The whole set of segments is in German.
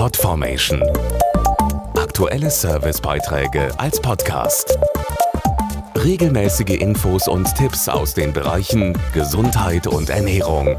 Podformation. Aktuelle Servicebeiträge als Podcast. Regelmäßige Infos und Tipps aus den Bereichen Gesundheit und Ernährung.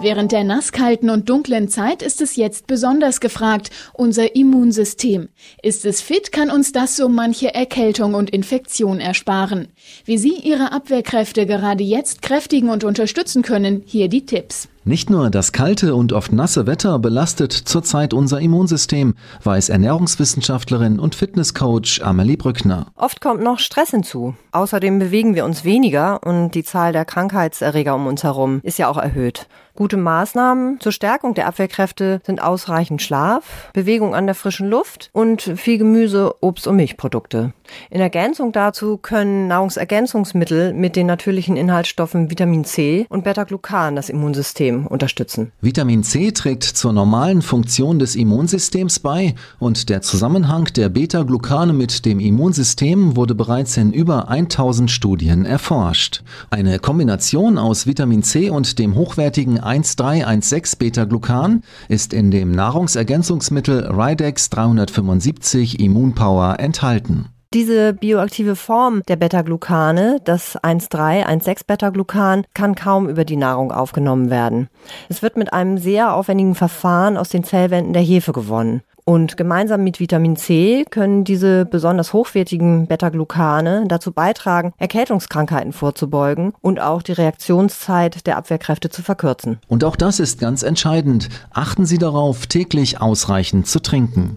Während der nasskalten und dunklen Zeit ist es jetzt besonders gefragt, unser Immunsystem. Ist es fit, kann uns das so manche Erkältung und Infektion ersparen. Wie Sie Ihre Abwehrkräfte gerade jetzt kräftigen und unterstützen können, hier die Tipps. Nicht nur das kalte und oft nasse Wetter belastet zurzeit unser Immunsystem, weiß Ernährungswissenschaftlerin und Fitnesscoach Amelie Brückner. Oft kommt noch Stress hinzu. Außerdem bewegen wir uns weniger und die Zahl der Krankheitserreger um uns herum ist ja auch erhöht. Gute Maßnahmen zur Stärkung der Abwehrkräfte sind ausreichend Schlaf, Bewegung an der frischen Luft und viel Gemüse, Obst und Milchprodukte. In Ergänzung dazu können Nahrungsergänzungsmittel mit den natürlichen Inhaltsstoffen Vitamin C und Beta-Glucan das Immunsystem unterstützen. Vitamin C trägt zur normalen Funktion des Immunsystems bei und der Zusammenhang der Beta-Glucane mit dem Immunsystem wurde bereits in über 1000 Studien erforscht. Eine Kombination aus Vitamin C und dem hochwertigen 1316 Beta-Glucan ist in dem Nahrungsergänzungsmittel Ridex 375 Immunpower enthalten. Diese bioaktive Form der Beta-Glucane, das 1,3-1,6-Beta-Glucan, kann kaum über die Nahrung aufgenommen werden. Es wird mit einem sehr aufwendigen Verfahren aus den Zellwänden der Hefe gewonnen. Und gemeinsam mit Vitamin C können diese besonders hochwertigen Beta-Glucane dazu beitragen, Erkältungskrankheiten vorzubeugen und auch die Reaktionszeit der Abwehrkräfte zu verkürzen. Und auch das ist ganz entscheidend. Achten Sie darauf, täglich ausreichend zu trinken.